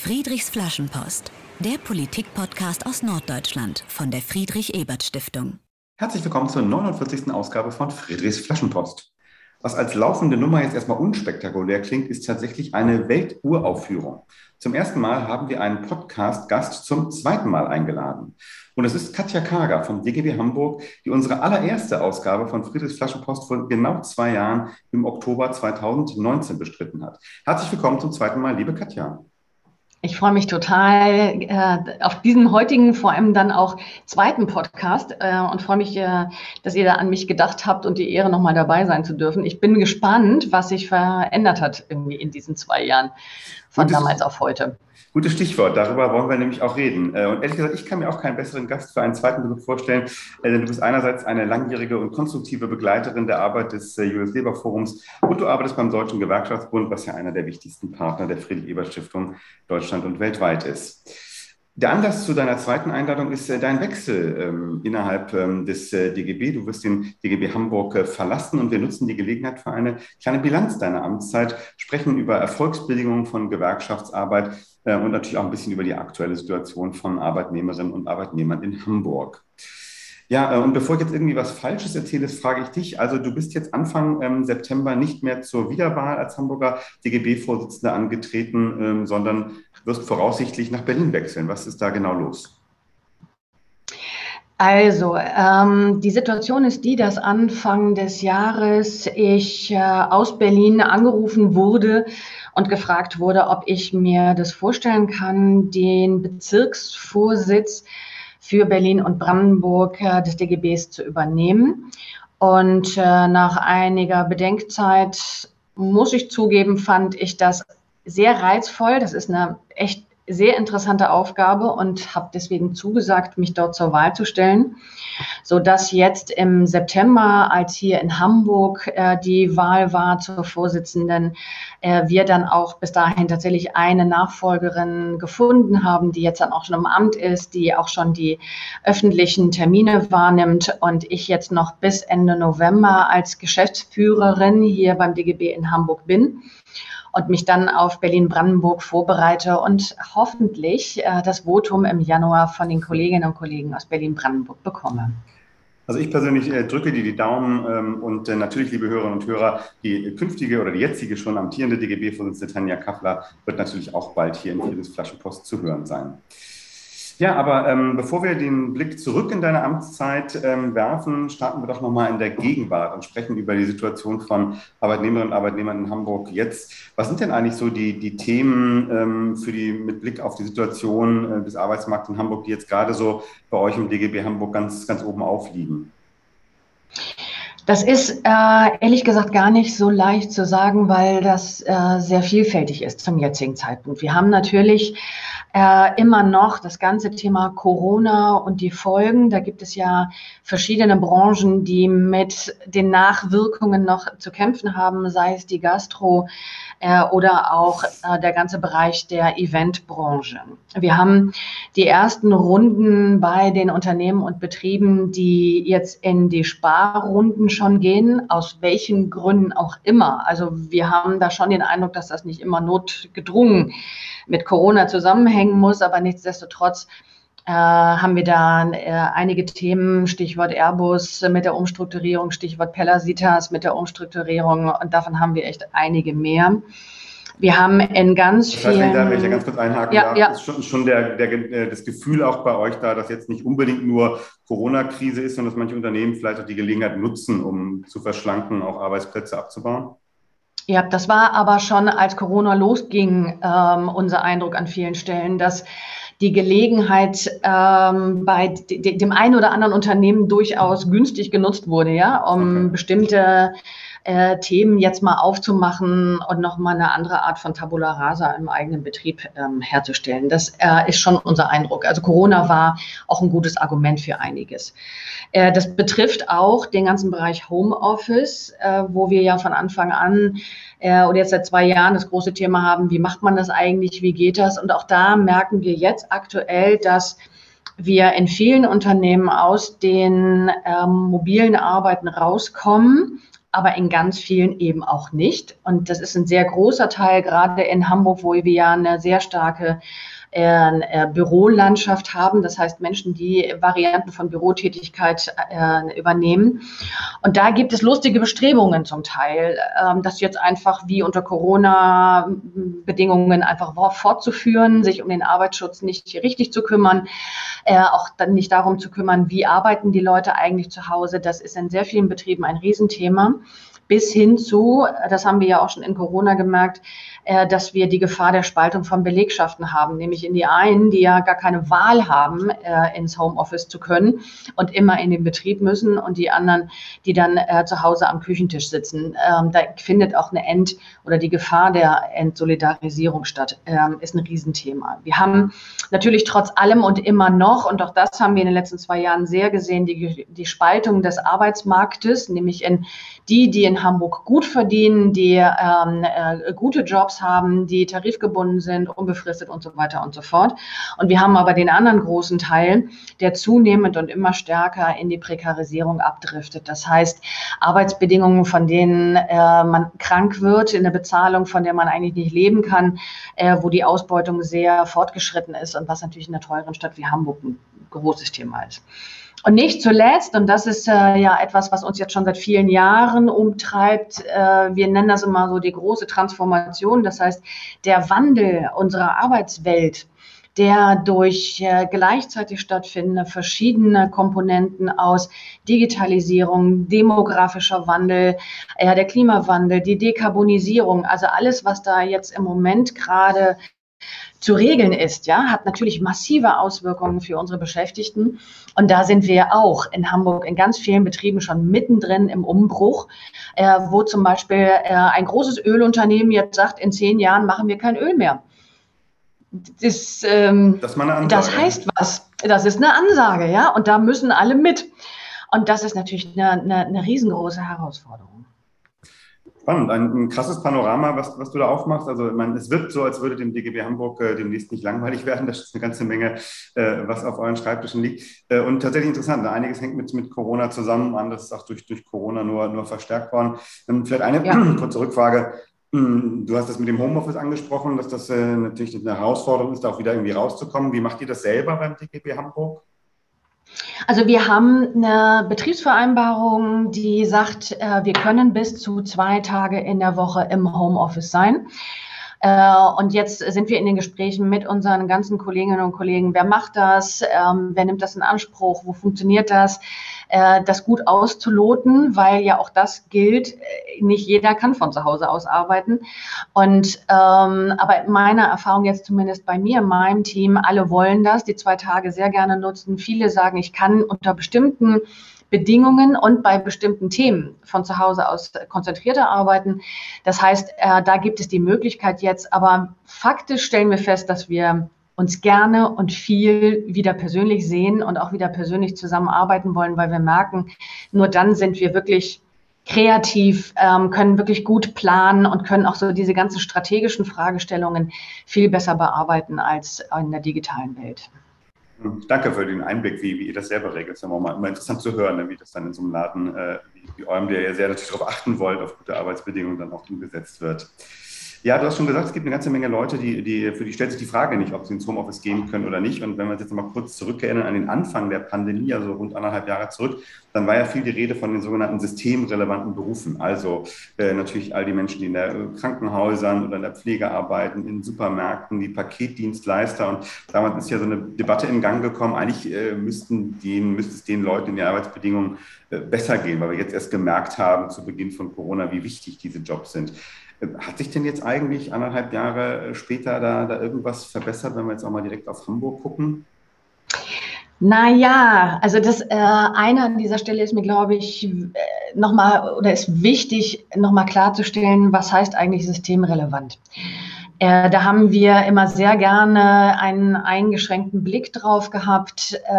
Friedrichs Flaschenpost, der Politik-Podcast aus Norddeutschland von der Friedrich-Ebert-Stiftung. Herzlich willkommen zur 49. Ausgabe von Friedrichs Flaschenpost. Was als laufende Nummer jetzt erstmal unspektakulär klingt, ist tatsächlich eine Welturaufführung. Zum ersten Mal haben wir einen Podcast-Gast zum zweiten Mal eingeladen. Und es ist Katja Kager vom DGB Hamburg, die unsere allererste Ausgabe von Friedrichs Flaschenpost vor genau zwei Jahren im Oktober 2019 bestritten hat. Herzlich willkommen zum zweiten Mal, liebe Katja. Ich freue mich total äh, auf diesen heutigen, vor allem dann auch zweiten Podcast äh, und freue mich, äh, dass ihr da an mich gedacht habt und die Ehre, nochmal dabei sein zu dürfen. Ich bin gespannt, was sich verändert hat irgendwie in diesen zwei Jahren von damals auf heute. Gutes Stichwort, darüber wollen wir nämlich auch reden. Äh, und ehrlich gesagt, ich kann mir auch keinen besseren Gast für einen zweiten Besuch vorstellen, äh, denn du bist einerseits eine langjährige und konstruktive Begleiterin der Arbeit des äh, Julius Leber Forums und du arbeitest beim Deutschen Gewerkschaftsbund, was ja einer der wichtigsten Partner der Friedrich-Ebert-Stiftung Deutschland und weltweit ist. Der Anlass zu deiner zweiten Einladung ist äh, dein Wechsel ähm, innerhalb ähm, des äh, DGB. Du wirst den DGB Hamburg äh, verlassen und wir nutzen die Gelegenheit für eine kleine Bilanz deiner Amtszeit, sprechen über Erfolgsbedingungen von Gewerkschaftsarbeit äh, und natürlich auch ein bisschen über die aktuelle Situation von Arbeitnehmerinnen und Arbeitnehmern in Hamburg. Ja, äh, und bevor ich jetzt irgendwie was Falsches erzähle, frage ich dich. Also du bist jetzt Anfang ähm, September nicht mehr zur Wiederwahl als Hamburger DGB-Vorsitzender angetreten, ähm, sondern wirst voraussichtlich nach Berlin wechseln. Was ist da genau los? Also, ähm, die Situation ist die, dass Anfang des Jahres ich äh, aus Berlin angerufen wurde und gefragt wurde, ob ich mir das vorstellen kann, den Bezirksvorsitz für Berlin und Brandenburg äh, des DGBs zu übernehmen. Und äh, nach einiger Bedenkzeit, muss ich zugeben, fand ich das sehr reizvoll. Das ist eine echt sehr interessante Aufgabe und habe deswegen zugesagt, mich dort zur Wahl zu stellen, so dass jetzt im September, als hier in Hamburg äh, die Wahl war zur Vorsitzenden, äh, wir dann auch bis dahin tatsächlich eine Nachfolgerin gefunden haben, die jetzt dann auch schon im Amt ist, die auch schon die öffentlichen Termine wahrnimmt und ich jetzt noch bis Ende November als Geschäftsführerin hier beim DGB in Hamburg bin und mich dann auf Berlin-Brandenburg vorbereite und hoffentlich äh, das Votum im Januar von den Kolleginnen und Kollegen aus Berlin-Brandenburg bekomme. Also ich persönlich äh, drücke dir die Daumen ähm, und äh, natürlich, liebe Hörerinnen und Hörer, die künftige oder die jetzige schon amtierende DGB-Vorsitzende Tanja Kaffler wird natürlich auch bald hier in Friedens Flaschenpost zu hören sein. Ja, aber ähm, bevor wir den Blick zurück in deine Amtszeit ähm, werfen, starten wir doch nochmal in der Gegenwart und sprechen über die Situation von Arbeitnehmerinnen und Arbeitnehmern in Hamburg jetzt. Was sind denn eigentlich so die, die Themen ähm, für die, mit Blick auf die Situation äh, des Arbeitsmarkts in Hamburg, die jetzt gerade so bei euch im DGB Hamburg ganz, ganz oben aufliegen? Das ist äh, ehrlich gesagt gar nicht so leicht zu sagen, weil das äh, sehr vielfältig ist zum jetzigen Zeitpunkt. Wir haben natürlich äh, immer noch das ganze Thema Corona und die Folgen. Da gibt es ja verschiedene Branchen, die mit den Nachwirkungen noch zu kämpfen haben, sei es die Gastro äh, oder auch äh, der ganze Bereich der Eventbranche. Wir haben die ersten Runden bei den Unternehmen und Betrieben, die jetzt in die Sparrunden schon gehen, aus welchen Gründen auch immer. Also wir haben da schon den Eindruck, dass das nicht immer notgedrungen mit Corona zusammenhängen muss, aber nichtsdestotrotz haben wir da äh, einige Themen, Stichwort Airbus mit der Umstrukturierung, Stichwort Pellasitas mit der Umstrukturierung und davon haben wir echt einige mehr. Wir haben in ganz das heißt, vielen... Da, wenn ich da ganz kurz einhaken ja, darf, ja. ist schon, schon der, der, äh, das Gefühl auch bei euch da, dass jetzt nicht unbedingt nur Corona-Krise ist, sondern dass manche Unternehmen vielleicht auch die Gelegenheit nutzen, um zu verschlanken, auch Arbeitsplätze abzubauen? Ja, das war aber schon, als Corona losging, ähm, unser Eindruck an vielen Stellen, dass die Gelegenheit ähm, bei dem einen oder anderen Unternehmen durchaus günstig genutzt wurde, ja, um okay. bestimmte äh, Themen jetzt mal aufzumachen und nochmal eine andere Art von Tabula Rasa im eigenen Betrieb ähm, herzustellen. Das äh, ist schon unser Eindruck. Also Corona war auch ein gutes Argument für einiges. Äh, das betrifft auch den ganzen Bereich Homeoffice, äh, wo wir ja von Anfang an äh, oder jetzt seit zwei Jahren das große Thema haben, wie macht man das eigentlich, wie geht das? Und auch da merken wir jetzt aktuell, dass wir in vielen Unternehmen aus den ähm, mobilen Arbeiten rauskommen aber in ganz vielen eben auch nicht. Und das ist ein sehr großer Teil, gerade in Hamburg, wo wir ja eine sehr starke Bürolandschaft haben. Das heißt Menschen, die Varianten von Bürotätigkeit äh, übernehmen. Und da gibt es lustige Bestrebungen zum Teil, ähm, das jetzt einfach wie unter Corona-Bedingungen einfach fortzuführen, sich um den Arbeitsschutz nicht richtig zu kümmern, äh, auch dann nicht darum zu kümmern, wie arbeiten die Leute eigentlich zu Hause. Das ist in sehr vielen Betrieben ein Riesenthema bis hin zu, das haben wir ja auch schon in Corona gemerkt, äh, dass wir die Gefahr der Spaltung von Belegschaften haben, nämlich in die einen, die ja gar keine Wahl haben, äh, ins Homeoffice zu können und immer in den Betrieb müssen und die anderen, die dann äh, zu Hause am Küchentisch sitzen. Ähm, da findet auch eine End- oder die Gefahr der Entsolidarisierung statt, ähm, ist ein Riesenthema. Wir haben natürlich trotz allem und immer noch, und auch das haben wir in den letzten zwei Jahren sehr gesehen, die, die Spaltung des Arbeitsmarktes, nämlich in die, die in Hamburg gut verdienen, die ähm, äh, gute Jobs haben, die tarifgebunden sind, unbefristet und so weiter und so fort. Und wir haben aber den anderen großen Teil, der zunehmend und immer stärker in die Prekarisierung abdriftet. Das heißt, Arbeitsbedingungen, von denen äh, man krank wird, in der Bezahlung, von der man eigentlich nicht leben kann, äh, wo die Ausbeutung sehr fortgeschritten ist und was natürlich in einer teuren Stadt wie Hamburg ein großes Thema ist. Und nicht zuletzt, und das ist äh, ja etwas, was uns jetzt schon seit vielen Jahren umtreibt, äh, wir nennen das immer so die große Transformation, das heißt der Wandel unserer Arbeitswelt, der durch äh, gleichzeitig stattfindende verschiedene Komponenten aus Digitalisierung, demografischer Wandel, äh, der Klimawandel, die Dekarbonisierung, also alles, was da jetzt im Moment gerade zu regeln ist, ja, hat natürlich massive Auswirkungen für unsere Beschäftigten. Und da sind wir auch in Hamburg in ganz vielen Betrieben schon mittendrin im Umbruch, äh, wo zum Beispiel äh, ein großes Ölunternehmen jetzt sagt, in zehn Jahren machen wir kein Öl mehr. Das, ähm, das, das heißt was. Das ist eine Ansage, ja, und da müssen alle mit. Und das ist natürlich eine, eine, eine riesengroße Herausforderung. Spannend, ein, ein, krasses Panorama, was, was du da aufmachst. Also, meine, es wird so, als würde dem DGB Hamburg äh, demnächst nicht langweilig werden. Das ist eine ganze Menge, äh, was auf euren Schreibtischen liegt. Äh, und tatsächlich interessant, ne? einiges hängt mit, mit Corona zusammen, anderes ist auch durch, durch Corona nur, nur verstärkt worden. Ähm, vielleicht eine ja. kurze Rückfrage. Hm, du hast das mit dem Homeoffice angesprochen, dass das äh, natürlich eine Herausforderung ist, da auch wieder irgendwie rauszukommen. Wie macht ihr das selber beim DGB Hamburg? Also wir haben eine Betriebsvereinbarung, die sagt, äh, wir können bis zu zwei Tage in der Woche im Homeoffice sein. Äh, und jetzt sind wir in den Gesprächen mit unseren ganzen Kolleginnen und Kollegen. Wer macht das? Ähm, wer nimmt das in Anspruch? Wo funktioniert das? Äh, das gut auszuloten, weil ja auch das gilt. Nicht jeder kann von zu Hause aus arbeiten. Und ähm, aber meiner Erfahrung jetzt zumindest bei mir, in meinem Team, alle wollen das, die zwei Tage sehr gerne nutzen. Viele sagen, ich kann unter bestimmten Bedingungen und bei bestimmten Themen von zu Hause aus konzentrierter arbeiten. Das heißt, äh, da gibt es die Möglichkeit jetzt, aber faktisch stellen wir fest, dass wir uns gerne und viel wieder persönlich sehen und auch wieder persönlich zusammenarbeiten wollen, weil wir merken, nur dann sind wir wirklich kreativ, ähm, können wirklich gut planen und können auch so diese ganzen strategischen Fragestellungen viel besser bearbeiten als in der digitalen Welt. Danke für den Einblick, wie, wie ihr das selber regelt. Es ist immer, mal, immer interessant zu hören, ne, wie das dann in so einem Laden äh, wie, wie eurem, der ja sehr natürlich darauf achten wollt, auf gute Arbeitsbedingungen dann auch umgesetzt wird. Ja, du hast schon gesagt, es gibt eine ganze Menge Leute, die, die, für die stellt sich die Frage nicht, ob sie ins Homeoffice gehen können oder nicht. Und wenn wir uns jetzt mal kurz zurückerinnern an den Anfang der Pandemie, also rund anderthalb Jahre zurück, dann war ja viel die Rede von den sogenannten systemrelevanten Berufen. Also äh, natürlich all die Menschen, die in der äh, Krankenhäusern oder in der Pflege arbeiten, in Supermärkten, die Paketdienstleister. Und damals ist ja so eine Debatte in Gang gekommen. Eigentlich äh, müssten den, müsste es den Leuten in den Arbeitsbedingungen äh, besser gehen, weil wir jetzt erst gemerkt haben zu Beginn von Corona, wie wichtig diese Jobs sind. Hat sich denn jetzt eigentlich anderthalb Jahre später da, da irgendwas verbessert, wenn wir jetzt auch mal direkt auf Hamburg gucken? Naja, also das äh, eine an dieser Stelle ist mir, glaube ich, äh, nochmal oder ist wichtig, nochmal klarzustellen, was heißt eigentlich systemrelevant. Äh, da haben wir immer sehr gerne einen eingeschränkten Blick drauf gehabt, äh,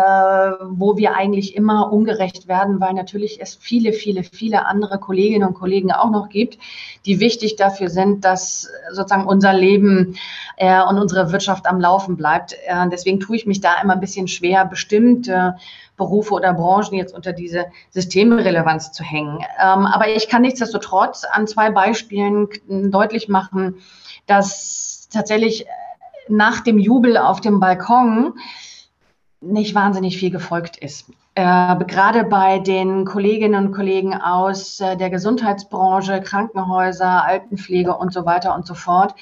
wo wir eigentlich immer ungerecht werden, weil natürlich es viele, viele, viele andere Kolleginnen und Kollegen auch noch gibt, die wichtig dafür sind, dass sozusagen unser Leben äh, und unsere Wirtschaft am Laufen bleibt. Äh, deswegen tue ich mich da immer ein bisschen schwer, bestimmte Berufe oder Branchen jetzt unter diese Systemrelevanz zu hängen. Ähm, aber ich kann nichtsdestotrotz an zwei Beispielen deutlich machen, dass tatsächlich nach dem Jubel auf dem Balkon nicht wahnsinnig viel gefolgt ist. Äh, gerade bei den Kolleginnen und Kollegen aus äh, der Gesundheitsbranche, Krankenhäuser, Altenpflege und so weiter und so fort,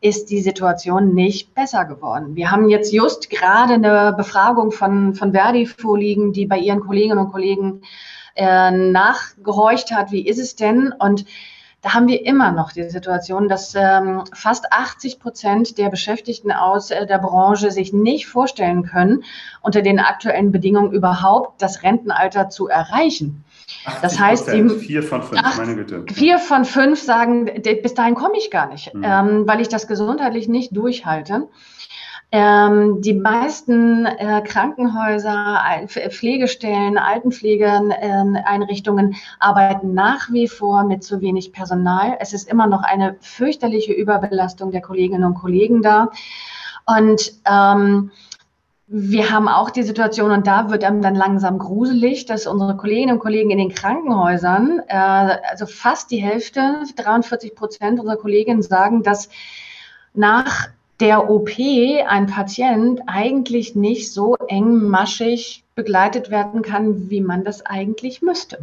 ist die Situation nicht besser geworden. Wir haben jetzt just gerade eine Befragung von, von Verdi vorliegen, die bei ihren Kolleginnen und Kollegen äh, nachgehorcht hat, wie ist es denn? Und da haben wir immer noch die Situation, dass ähm, fast 80 Prozent der Beschäftigten aus äh, der Branche sich nicht vorstellen können, unter den aktuellen Bedingungen überhaupt das Rentenalter zu erreichen. Das heißt, die, vier von fünf, acht, meine Güte. Vier von fünf sagen, bis dahin komme ich gar nicht, mhm. ähm, weil ich das gesundheitlich nicht durchhalte. Ähm, die meisten äh, Krankenhäuser, Pflegestellen, Altenpflegeeinrichtungen arbeiten nach wie vor mit zu wenig Personal. Es ist immer noch eine fürchterliche Überbelastung der Kolleginnen und Kollegen da. Und ähm, wir haben auch die Situation, und da wird einem dann langsam gruselig, dass unsere Kolleginnen und Kollegen in den Krankenhäusern, äh, also fast die Hälfte, 43 Prozent unserer Kolleginnen sagen, dass nach der OP ein Patient eigentlich nicht so engmaschig begleitet werden kann, wie man das eigentlich müsste.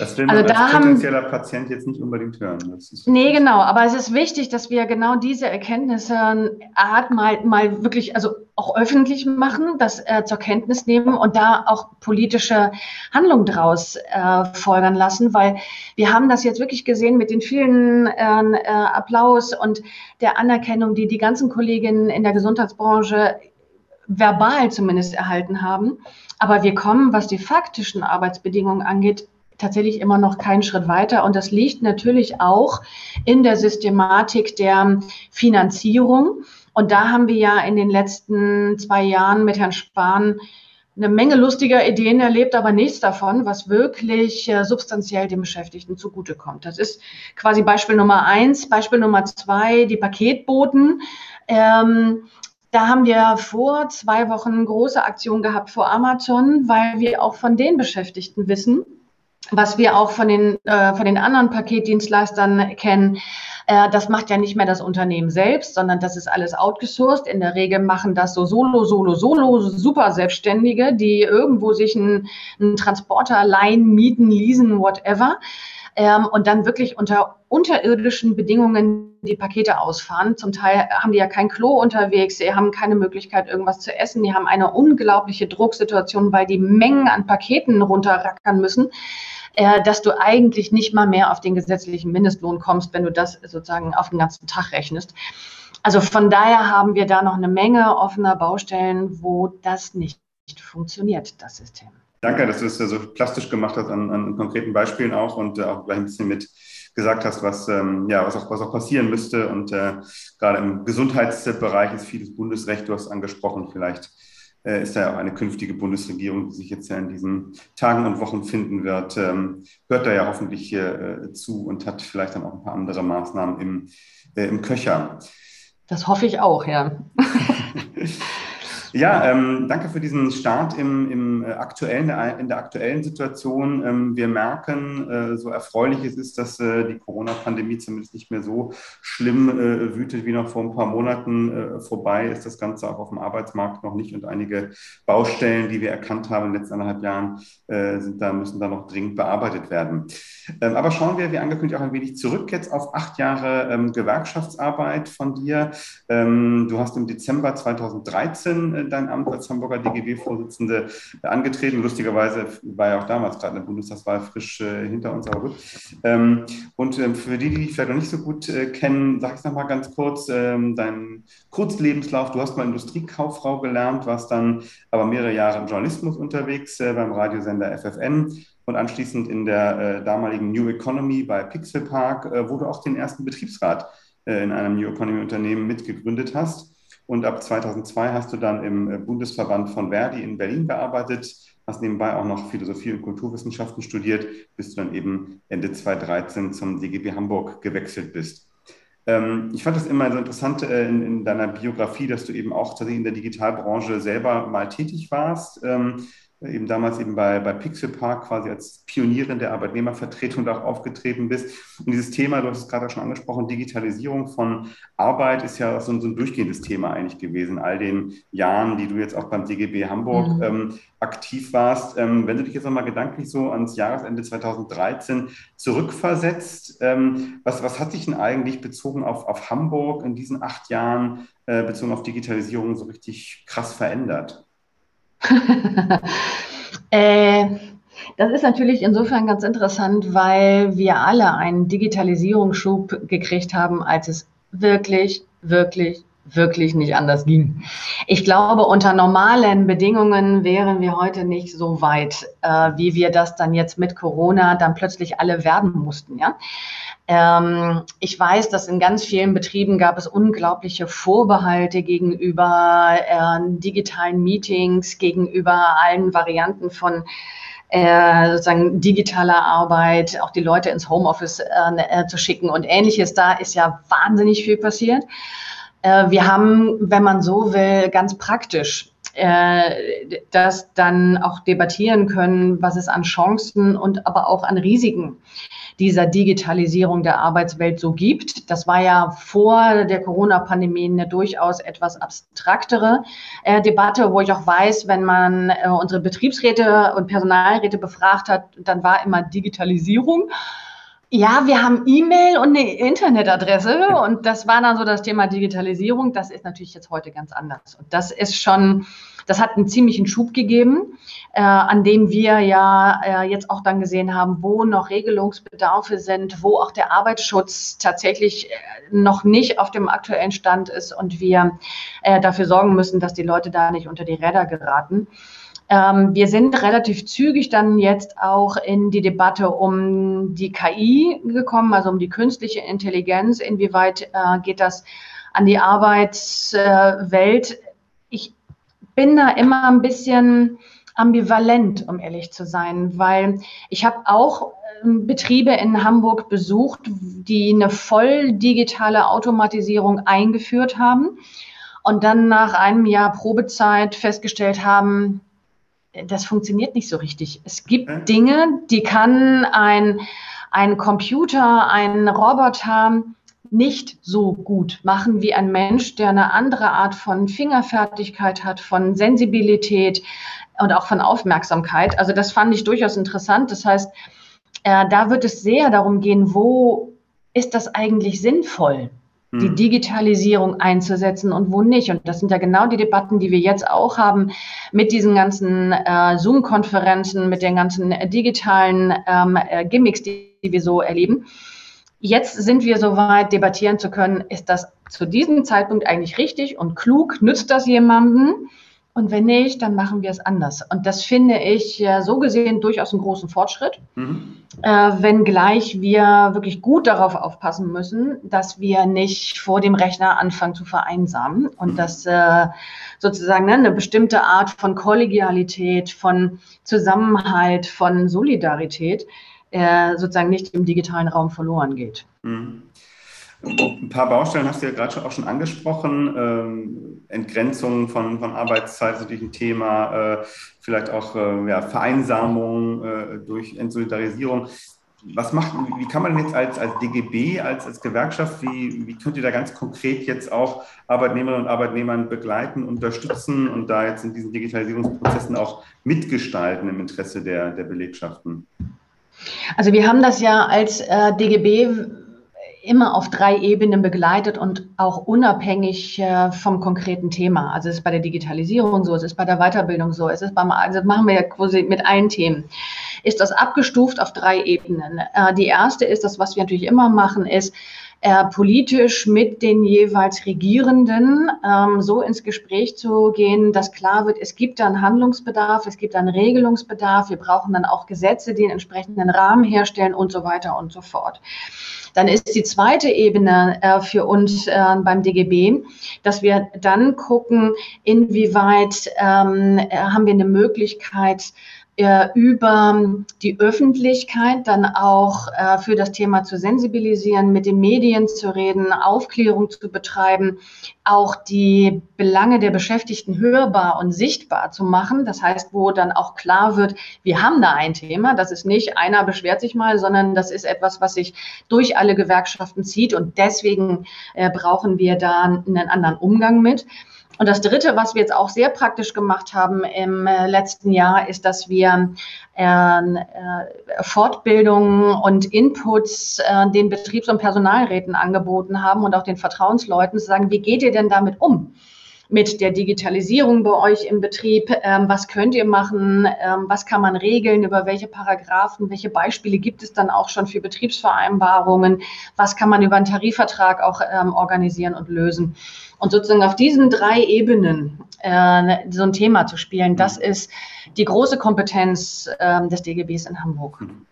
Das will man also als potenzieller haben, Patient jetzt nicht unbedingt hören. nee, genau. Aber es ist wichtig, dass wir genau diese Erkenntnisse Art mal, mal wirklich, also auch öffentlich machen, das äh, zur Kenntnis nehmen und da auch politische Handlung draus äh, folgern lassen, weil wir haben das jetzt wirklich gesehen mit den vielen äh, äh Applaus und der Anerkennung, die die ganzen Kolleginnen in der Gesundheitsbranche verbal zumindest erhalten haben. Aber wir kommen, was die faktischen Arbeitsbedingungen angeht, tatsächlich immer noch keinen Schritt weiter. Und das liegt natürlich auch in der Systematik der Finanzierung. Und da haben wir ja in den letzten zwei Jahren mit Herrn Spahn eine Menge lustiger Ideen erlebt, aber nichts davon, was wirklich äh, substanziell den Beschäftigten zugutekommt. Das ist quasi Beispiel Nummer eins. Beispiel Nummer zwei, die Paketboten. Ähm, da haben wir vor zwei Wochen große Aktion gehabt vor Amazon, weil wir auch von den Beschäftigten wissen, was wir auch von den, äh, von den anderen Paketdienstleistern kennen. Äh, das macht ja nicht mehr das Unternehmen selbst, sondern das ist alles outgesourced. In der Regel machen das so solo, solo, solo, super Selbstständige, die irgendwo sich einen, einen Transporter leihen, mieten, leasen, whatever ähm, und dann wirklich unter unterirdischen Bedingungen die Pakete ausfahren. Zum Teil haben die ja kein Klo unterwegs, sie haben keine Möglichkeit, irgendwas zu essen, die haben eine unglaubliche Drucksituation, weil die Mengen an Paketen runterrackern müssen. Äh, dass du eigentlich nicht mal mehr auf den gesetzlichen Mindestlohn kommst, wenn du das sozusagen auf den ganzen Tag rechnest. Also von daher haben wir da noch eine Menge offener Baustellen, wo das nicht funktioniert, das System. Danke, dass du das so plastisch gemacht hast an, an konkreten Beispielen auch und äh, auch gleich ein bisschen mit gesagt hast, was, ähm, ja, was, auch, was auch passieren müsste. Und äh, gerade im Gesundheitsbereich ist vieles Bundesrecht, du hast angesprochen, vielleicht äh, ist da ja auch eine künftige Bundesregierung, die sich jetzt ja in diesen Tagen und Wochen finden wird, ähm, hört da ja hoffentlich äh, zu und hat vielleicht dann auch ein paar andere Maßnahmen im, äh, im Köcher. Das hoffe ich auch, ja. Ja, ähm, danke für diesen Start im, im äh, aktuellen, in der aktuellen Situation. Ähm, wir merken, äh, so erfreulich es ist, dass äh, die Corona-Pandemie zumindest nicht mehr so schlimm äh, wütet wie noch vor ein paar Monaten äh, vorbei ist. Das Ganze auch auf dem Arbeitsmarkt noch nicht und einige Baustellen, die wir erkannt haben in den letzten anderthalb Jahren, äh, sind da, müssen da noch dringend bearbeitet werden. Ähm, aber schauen wir, wie angekündigt, auch ein wenig zurück jetzt auf acht Jahre ähm, Gewerkschaftsarbeit von dir. Ähm, du hast im Dezember 2013 dein Amt als Hamburger DGB-Vorsitzende angetreten. Lustigerweise war ja auch damals gerade eine Bundestagswahl frisch äh, hinter uns, aber gut. Ähm, und ähm, für die, die dich vielleicht noch nicht so gut äh, kennen, sag ich es nochmal ganz kurz, ähm, deinen Kurzlebenslauf. Du hast mal Industriekauffrau gelernt, warst dann aber mehrere Jahre im Journalismus unterwegs äh, beim Radiosender FFN und anschließend in der äh, damaligen New Economy bei Pixel Park, äh, wo du auch den ersten Betriebsrat äh, in einem New Economy Unternehmen mitgegründet hast. Und ab 2002 hast du dann im äh, Bundesverband von Verdi in Berlin gearbeitet, hast nebenbei auch noch Philosophie und Kulturwissenschaften studiert, bis du dann eben Ende 2013 zum DGB Hamburg gewechselt bist. Ähm, ich fand das immer so interessant äh, in, in, deiner Biografie, dass du eben auch tatsächlich in der Digitalbranche selber mal tätig warst. Eben damals eben bei, bei Pixel Park quasi als Pionierin der Arbeitnehmervertretung auch aufgetreten bist. Und dieses Thema, du hast es gerade schon angesprochen, Digitalisierung von Arbeit ist ja so ein, so ein durchgehendes Thema eigentlich gewesen, all den Jahren, die du jetzt auch beim DGB Hamburg mhm. ähm, aktiv warst. Ähm, wenn du dich jetzt nochmal gedanklich so ans Jahresende 2013 zurückversetzt, ähm, was, was hat sich denn eigentlich bezogen auf, auf Hamburg in diesen acht Jahren äh, bezogen auf Digitalisierung so richtig krass verändert? äh, das ist natürlich insofern ganz interessant, weil wir alle einen Digitalisierungsschub gekriegt haben, als es wirklich, wirklich, wirklich nicht anders ging. Ich glaube, unter normalen Bedingungen wären wir heute nicht so weit, äh, wie wir das dann jetzt mit Corona dann plötzlich alle werden mussten. Ja? Ähm, ich weiß, dass in ganz vielen Betrieben gab es unglaubliche Vorbehalte gegenüber äh, digitalen Meetings, gegenüber allen Varianten von äh, sozusagen digitaler Arbeit, auch die Leute ins Homeoffice äh, zu schicken und ähnliches. Da ist ja wahnsinnig viel passiert. Äh, wir haben, wenn man so will, ganz praktisch äh, das dann auch debattieren können, was es an Chancen und aber auch an Risiken dieser Digitalisierung der Arbeitswelt so gibt. Das war ja vor der Corona-Pandemie eine durchaus etwas abstraktere äh, Debatte, wo ich auch weiß, wenn man äh, unsere Betriebsräte und Personalräte befragt hat, dann war immer Digitalisierung. Ja, wir haben E-Mail und eine Internetadresse und das war dann so das Thema Digitalisierung. Das ist natürlich jetzt heute ganz anders. Und das ist schon, das hat einen ziemlichen Schub gegeben, äh, an dem wir ja äh, jetzt auch dann gesehen haben, wo noch Regelungsbedarfe sind, wo auch der Arbeitsschutz tatsächlich äh, noch nicht auf dem aktuellen Stand ist und wir äh, dafür sorgen müssen, dass die Leute da nicht unter die Räder geraten. Ähm, wir sind relativ zügig dann jetzt auch in die Debatte um die KI gekommen, also um die künstliche Intelligenz. Inwieweit äh, geht das an die Arbeitswelt? Ich bin da immer ein bisschen ambivalent, um ehrlich zu sein, weil ich habe auch ähm, Betriebe in Hamburg besucht, die eine voll digitale Automatisierung eingeführt haben und dann nach einem Jahr Probezeit festgestellt haben, das funktioniert nicht so richtig. Es gibt Dinge, die kann ein, ein Computer, ein Roboter nicht so gut machen wie ein Mensch, der eine andere Art von Fingerfertigkeit hat, von Sensibilität und auch von Aufmerksamkeit. Also das fand ich durchaus interessant. Das heißt, äh, da wird es sehr darum gehen, wo ist das eigentlich sinnvoll? die hm. Digitalisierung einzusetzen und wo nicht. Und das sind ja genau die Debatten, die wir jetzt auch haben mit diesen ganzen äh, Zoom-Konferenzen, mit den ganzen äh, digitalen ähm, äh, Gimmicks, die, die wir so erleben. Jetzt sind wir soweit, debattieren zu können, ist das zu diesem Zeitpunkt eigentlich richtig und klug? Nützt das jemandem? Und wenn nicht, dann machen wir es anders. Und das finde ich äh, so gesehen durchaus einen großen Fortschritt, mhm. äh, wenngleich wir wirklich gut darauf aufpassen müssen, dass wir nicht vor dem Rechner anfangen zu vereinsamen und mhm. dass äh, sozusagen ne, eine bestimmte Art von Kollegialität, von Zusammenhalt, von Solidarität äh, sozusagen nicht im digitalen Raum verloren geht. Mhm. Ein paar Baustellen hast du ja gerade schon auch schon angesprochen. Ähm, Entgrenzung von, von Arbeitszeit ist natürlich ein Thema, äh, vielleicht auch äh, ja, Vereinsamung äh, durch Entsolidarisierung. Was macht, wie kann man jetzt als, als DGB, als, als Gewerkschaft, wie, wie könnt ihr da ganz konkret jetzt auch Arbeitnehmerinnen und Arbeitnehmern begleiten, unterstützen und da jetzt in diesen Digitalisierungsprozessen auch mitgestalten im Interesse der, der Belegschaften? Also wir haben das ja als äh, DGB immer auf drei Ebenen begleitet und auch unabhängig äh, vom konkreten Thema. Also es ist bei der Digitalisierung so, es ist bei der Weiterbildung so, es ist beim, also machen wir ja quasi mit allen Themen. Ist das abgestuft auf drei Ebenen? Äh, die erste ist, das, was wir natürlich immer machen, ist, äh, politisch mit den jeweils Regierenden ähm, so ins Gespräch zu gehen, dass klar wird, es gibt dann Handlungsbedarf, es gibt dann Regelungsbedarf, wir brauchen dann auch Gesetze, die einen entsprechenden Rahmen herstellen und so weiter und so fort. Dann ist die zweite Ebene äh, für uns äh, beim DGB, dass wir dann gucken, inwieweit ähm, äh, haben wir eine Möglichkeit, äh, über die Öffentlichkeit dann auch äh, für das Thema zu sensibilisieren, mit den Medien zu reden, Aufklärung zu betreiben, auch die Belange der Beschäftigten hörbar und sichtbar zu machen. Das heißt, wo dann auch klar wird, wir haben da ein Thema. Das ist nicht einer beschwert sich mal, sondern das ist etwas, was sich durch alle Gewerkschaften zieht. Und deswegen äh, brauchen wir da einen anderen Umgang mit. Und das Dritte, was wir jetzt auch sehr praktisch gemacht haben im äh, letzten Jahr, ist, dass wir äh, äh, Fortbildungen und Inputs den Betriebs- und Personalräten angeboten haben und auch den Vertrauensleuten zu sagen, wie geht ihr denn damit um? Mit der Digitalisierung bei euch im Betrieb? Ähm, was könnt ihr machen? Ähm, was kann man regeln? Über welche Paragraphen? Welche Beispiele gibt es dann auch schon für Betriebsvereinbarungen? Was kann man über einen Tarifvertrag auch ähm, organisieren und lösen? Und sozusagen auf diesen drei Ebenen äh, so ein Thema zu spielen, das ist die große Kompetenz äh, des DGBs in Hamburg. Mhm.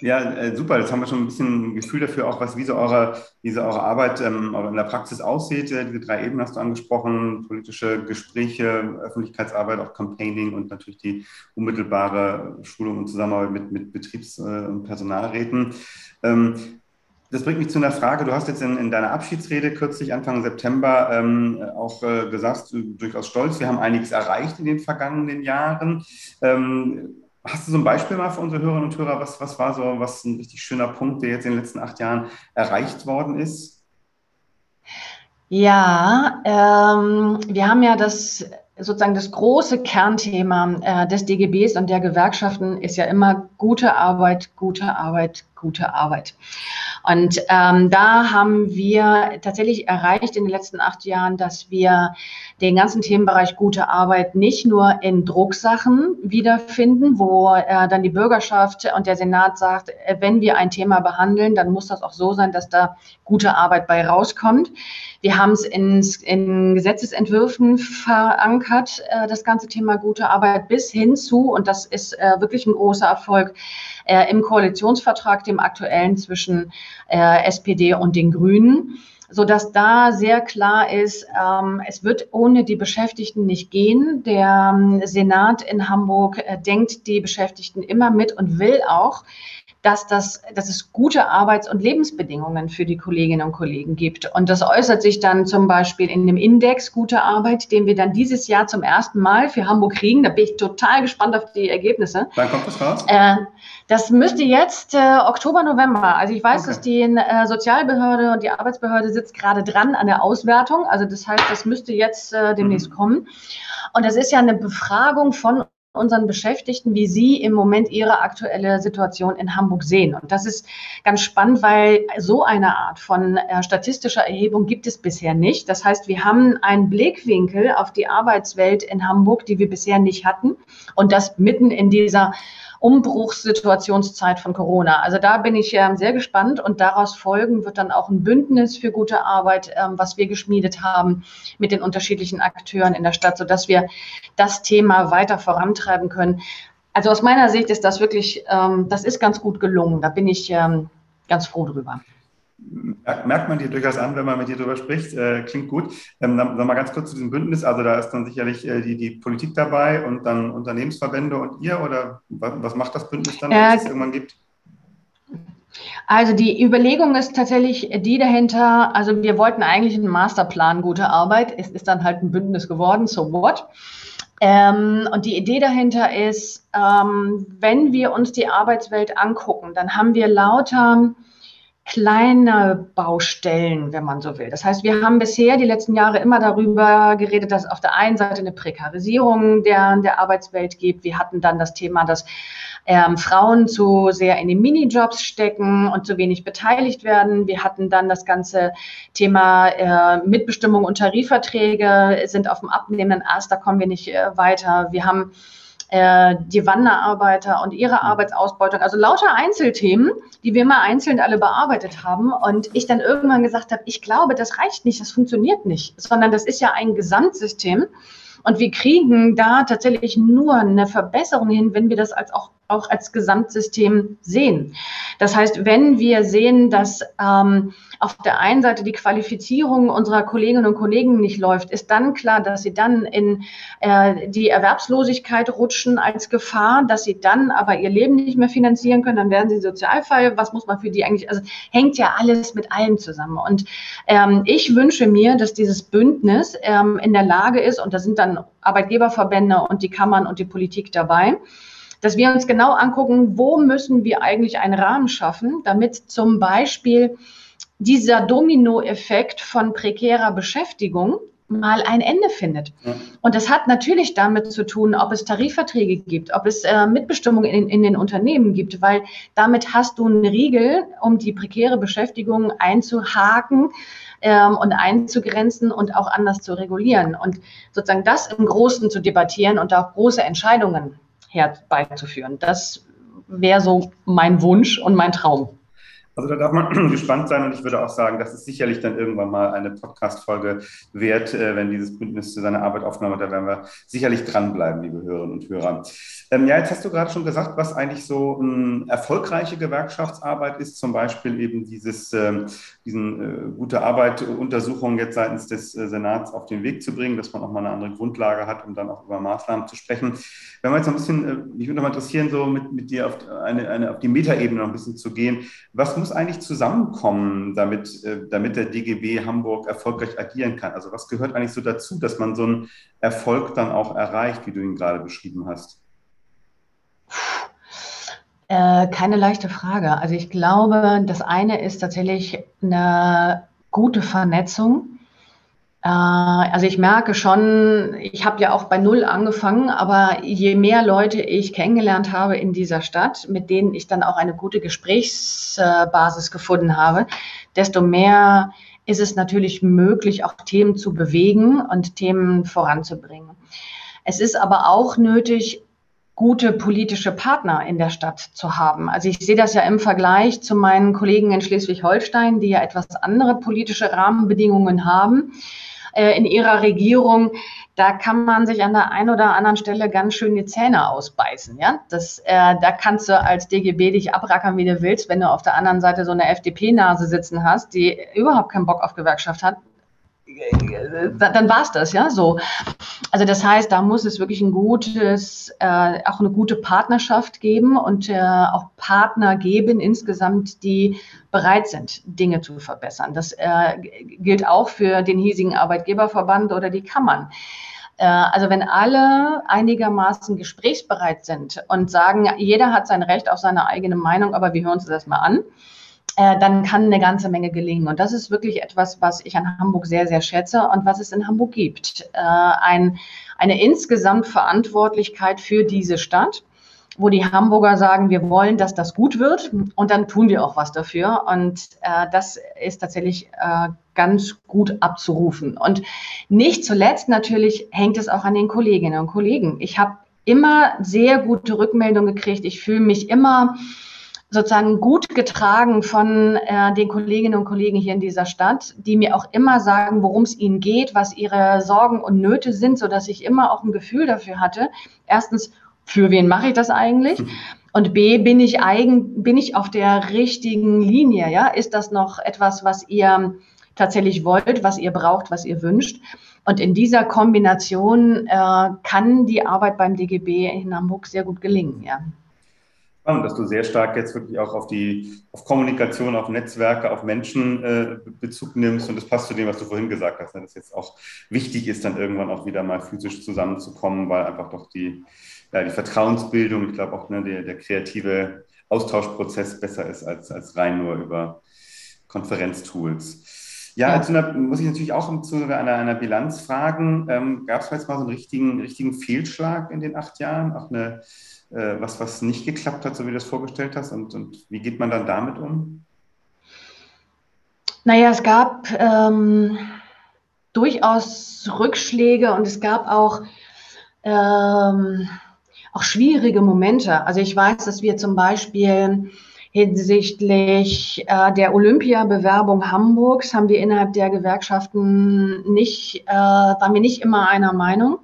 Ja, äh, super. Jetzt haben wir schon ein bisschen ein Gefühl dafür, auch was, wie so eure, wie so eure Arbeit ähm, in der Praxis aussieht. Äh, diese drei Ebenen hast du angesprochen, politische Gespräche, Öffentlichkeitsarbeit, auch Campaigning und natürlich die unmittelbare Schulung und Zusammenarbeit mit, mit Betriebs- äh, und Personalräten. Ähm, das bringt mich zu einer Frage. Du hast jetzt in, in deiner Abschiedsrede kürzlich Anfang September ähm, auch äh, gesagt, du, durchaus stolz, wir haben einiges erreicht in den vergangenen Jahren. Ähm, hast du so ein Beispiel mal für unsere Hörerinnen und Hörer? Was, was war so was ein richtig schöner Punkt, der jetzt in den letzten acht Jahren erreicht worden ist? Ja, ähm, wir haben ja das sozusagen das große Kernthema äh, des DGBs und der Gewerkschaften ist ja immer gute Arbeit, gute Arbeit, gute Arbeit. Und ähm, da haben wir tatsächlich erreicht in den letzten acht Jahren, dass wir den ganzen Themenbereich gute Arbeit nicht nur in Drucksachen wiederfinden, wo äh, dann die Bürgerschaft und der Senat sagt, äh, wenn wir ein Thema behandeln, dann muss das auch so sein, dass da gute Arbeit bei rauskommt. Wir haben es in Gesetzesentwürfen verankert, äh, das ganze Thema gute Arbeit bis hin zu, und das ist äh, wirklich ein großer Erfolg, äh, im Koalitionsvertrag, dem aktuellen zwischen äh, SPD und den Grünen so dass da sehr klar ist, ähm, es wird ohne die Beschäftigten nicht gehen. Der ähm, Senat in Hamburg äh, denkt die Beschäftigten immer mit und will auch, dass, das, dass es gute Arbeits- und Lebensbedingungen für die Kolleginnen und Kollegen gibt. Und das äußert sich dann zum Beispiel in dem Index Gute Arbeit, den wir dann dieses Jahr zum ersten Mal für Hamburg kriegen. Da bin ich total gespannt auf die Ergebnisse. Wann kommt das raus? Äh, das müsste jetzt äh, Oktober, November. Also ich weiß, okay. dass die äh, Sozialbehörde und die Arbeitsbehörde sitzt gerade dran an der Auswertung. Also das heißt, das müsste jetzt äh, demnächst mhm. kommen. Und das ist ja eine Befragung von unseren Beschäftigten, wie sie im Moment ihre aktuelle Situation in Hamburg sehen. Und das ist ganz spannend, weil so eine Art von äh, statistischer Erhebung gibt es bisher nicht. Das heißt, wir haben einen Blickwinkel auf die Arbeitswelt in Hamburg, die wir bisher nicht hatten. Und das mitten in dieser Umbruchssituationszeit von Corona. Also da bin ich ähm, sehr gespannt und daraus folgen wird dann auch ein Bündnis für gute Arbeit, ähm, was wir geschmiedet haben mit den unterschiedlichen Akteuren in der Stadt, sodass wir das Thema weiter vorantreiben können. Also aus meiner Sicht ist das wirklich, ähm, das ist ganz gut gelungen. Da bin ich ähm, ganz froh drüber merkt man dir durchaus an, wenn man mit dir darüber spricht. Äh, klingt gut. Ähm, dann noch mal ganz kurz zu diesem Bündnis. Also da ist dann sicherlich äh, die, die Politik dabei und dann Unternehmensverbände und ihr oder was, was macht das Bündnis dann, wenn es irgendwann gibt? Also die Überlegung ist tatsächlich die dahinter, also wir wollten eigentlich einen Masterplan gute Arbeit. Es ist dann halt ein Bündnis geworden, so what? Ähm, und die Idee dahinter ist, ähm, wenn wir uns die Arbeitswelt angucken, dann haben wir lauter kleine Baustellen, wenn man so will. Das heißt, wir haben bisher die letzten Jahre immer darüber geredet, dass es auf der einen Seite eine Prekarisierung der, der Arbeitswelt gibt. Wir hatten dann das Thema, dass ähm, Frauen zu sehr in den Minijobs stecken und zu wenig beteiligt werden. Wir hatten dann das ganze Thema äh, Mitbestimmung und Tarifverträge sind auf dem abnehmenden Ast, da kommen wir nicht äh, weiter. Wir haben äh, die Wanderarbeiter und ihre Arbeitsausbeutung. Also lauter Einzelthemen, die wir mal einzeln alle bearbeitet haben. Und ich dann irgendwann gesagt habe, ich glaube, das reicht nicht, das funktioniert nicht, sondern das ist ja ein Gesamtsystem. Und wir kriegen da tatsächlich nur eine Verbesserung hin, wenn wir das als auch auch als Gesamtsystem sehen. Das heißt, wenn wir sehen, dass ähm, auf der einen Seite die Qualifizierung unserer Kolleginnen und Kollegen nicht läuft, ist dann klar, dass sie dann in äh, die Erwerbslosigkeit rutschen als Gefahr, dass sie dann aber ihr Leben nicht mehr finanzieren können, dann werden sie Sozialfall. Was muss man für die eigentlich? Also hängt ja alles mit allem zusammen. Und ähm, ich wünsche mir, dass dieses Bündnis ähm, in der Lage ist, und da sind dann Arbeitgeberverbände und die Kammern und die Politik dabei, dass wir uns genau angucken, wo müssen wir eigentlich einen Rahmen schaffen, damit zum Beispiel dieser Dominoeffekt von prekärer Beschäftigung mal ein Ende findet. Und das hat natürlich damit zu tun, ob es Tarifverträge gibt, ob es äh, Mitbestimmung in, in, den Unternehmen gibt, weil damit hast du einen Riegel, um die prekäre Beschäftigung einzuhaken ähm, und einzugrenzen und auch anders zu regulieren. Und sozusagen das im Großen zu debattieren und auch große Entscheidungen herbeizuführen, das wäre so mein Wunsch und mein Traum. Also da darf man gespannt sein und ich würde auch sagen, das ist sicherlich dann irgendwann mal eine Podcast-Folge wert, äh, wenn dieses Bündnis zu seiner Arbeit aufgenommen hat. Da werden wir sicherlich dranbleiben, liebe Hörerinnen und Hörer. Ähm, ja, jetzt hast du gerade schon gesagt, was eigentlich so eine erfolgreiche Gewerkschaftsarbeit ist, zum Beispiel eben dieses, äh, diesen äh, gute Arbeit Untersuchungen jetzt seitens des äh, Senats auf den Weg zu bringen, dass man auch mal eine andere Grundlage hat, um dann auch über Maßnahmen zu sprechen. Wenn wir jetzt noch ein bisschen, äh, mich würde mal interessieren, so mit, mit dir auf, eine, eine, auf die Metaebene noch ein bisschen zu gehen. Was muss eigentlich zusammenkommen, damit, äh, damit der DGB Hamburg erfolgreich agieren kann? Also was gehört eigentlich so dazu, dass man so einen Erfolg dann auch erreicht, wie du ihn gerade beschrieben hast? Äh, keine leichte Frage. Also ich glaube, das eine ist tatsächlich eine gute Vernetzung also ich merke schon, ich habe ja auch bei Null angefangen, aber je mehr Leute ich kennengelernt habe in dieser Stadt, mit denen ich dann auch eine gute Gesprächsbasis gefunden habe, desto mehr ist es natürlich möglich, auch Themen zu bewegen und Themen voranzubringen. Es ist aber auch nötig, gute politische Partner in der Stadt zu haben. Also ich sehe das ja im Vergleich zu meinen Kollegen in Schleswig-Holstein, die ja etwas andere politische Rahmenbedingungen haben äh, in ihrer Regierung, da kann man sich an der einen oder anderen Stelle ganz schön die Zähne ausbeißen. Ja? Das, äh, da kannst du als DGB dich abrackern, wie du willst, wenn du auf der anderen Seite so eine FDP-Nase sitzen hast, die überhaupt keinen Bock auf Gewerkschaft hat dann war es das, ja, so. Also das heißt, da muss es wirklich ein gutes, äh, auch eine gute Partnerschaft geben und äh, auch Partner geben insgesamt, die bereit sind, Dinge zu verbessern. Das äh, gilt auch für den hiesigen Arbeitgeberverband oder die Kammern. Äh, also wenn alle einigermaßen gesprächsbereit sind und sagen, jeder hat sein Recht auf seine eigene Meinung, aber wir hören uns das mal an, äh, dann kann eine ganze Menge gelingen. Und das ist wirklich etwas, was ich an Hamburg sehr, sehr schätze und was es in Hamburg gibt. Äh, ein, eine insgesamt Verantwortlichkeit für diese Stadt wo die Hamburger sagen, wir wollen, dass das gut wird und dann tun wir auch was dafür. Und äh, das ist tatsächlich äh, ganz gut abzurufen. Und nicht zuletzt natürlich hängt es auch an den Kolleginnen und Kollegen. Ich habe immer sehr gute Rückmeldungen gekriegt. Ich fühle mich immer sozusagen gut getragen von äh, den Kolleginnen und Kollegen hier in dieser Stadt, die mir auch immer sagen, worum es ihnen geht, was ihre Sorgen und Nöte sind, so dass ich immer auch ein Gefühl dafür hatte. Erstens, für wen mache ich das eigentlich? Mhm. Und B, bin ich eigen, bin ich auf der richtigen Linie? Ja, ist das noch etwas, was ihr tatsächlich wollt, was ihr braucht, was ihr wünscht? Und in dieser Kombination äh, kann die Arbeit beim DGB in Hamburg sehr gut gelingen. Ja spannend, dass du sehr stark jetzt wirklich auch auf die auf Kommunikation, auf Netzwerke, auf Menschen äh, Bezug nimmst. Und das passt zu dem, was du vorhin gesagt hast, ne? dass jetzt auch wichtig ist, dann irgendwann auch wieder mal physisch zusammenzukommen, weil einfach doch die, ja, die Vertrauensbildung, ich glaube auch ne, der, der kreative Austauschprozess besser ist als, als rein nur über Konferenztools. Ja, also da muss ich natürlich auch zu einer, einer Bilanz fragen. Ähm, Gab es jetzt mal so einen richtigen, richtigen Fehlschlag in den acht Jahren? Auch eine äh, was, was nicht geklappt hat, so wie du das vorgestellt hast? Und, und wie geht man dann damit um? Naja, es gab ähm, durchaus Rückschläge und es gab auch, ähm, auch schwierige Momente. Also ich weiß, dass wir zum Beispiel hinsichtlich äh, der Olympiabewerbung Hamburgs haben wir innerhalb der Gewerkschaften nicht, äh, waren wir nicht immer einer Meinung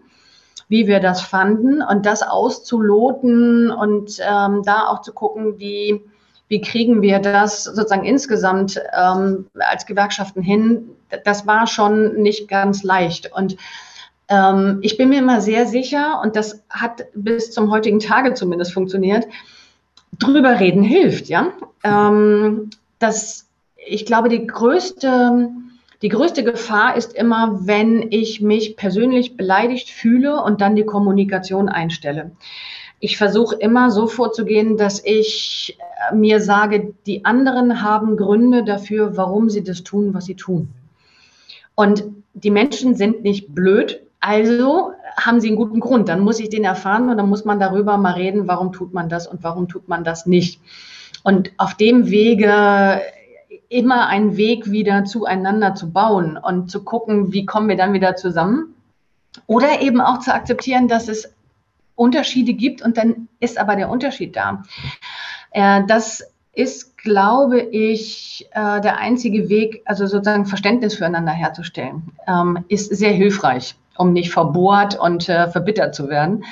wie wir das fanden und das auszuloten und ähm, da auch zu gucken, wie, wie kriegen wir das sozusagen insgesamt ähm, als Gewerkschaften hin, das war schon nicht ganz leicht. Und ähm, ich bin mir immer sehr sicher, und das hat bis zum heutigen Tage zumindest funktioniert, drüber reden hilft, ja. Ähm, das, ich glaube, die größte, die größte Gefahr ist immer, wenn ich mich persönlich beleidigt fühle und dann die Kommunikation einstelle. Ich versuche immer so vorzugehen, dass ich äh, mir sage, die anderen haben Gründe dafür, warum sie das tun, was sie tun. Und die Menschen sind nicht blöd, also haben sie einen guten Grund. Dann muss ich den erfahren und dann muss man darüber mal reden, warum tut man das und warum tut man das nicht. Und auf dem Wege immer einen Weg wieder zueinander zu bauen und zu gucken, wie kommen wir dann wieder zusammen. Oder eben auch zu akzeptieren, dass es Unterschiede gibt und dann ist aber der Unterschied da. Äh, das ist, glaube ich, äh, der einzige Weg, also sozusagen Verständnis füreinander herzustellen, ähm, ist sehr hilfreich um nicht verbohrt und äh, verbittert zu werden.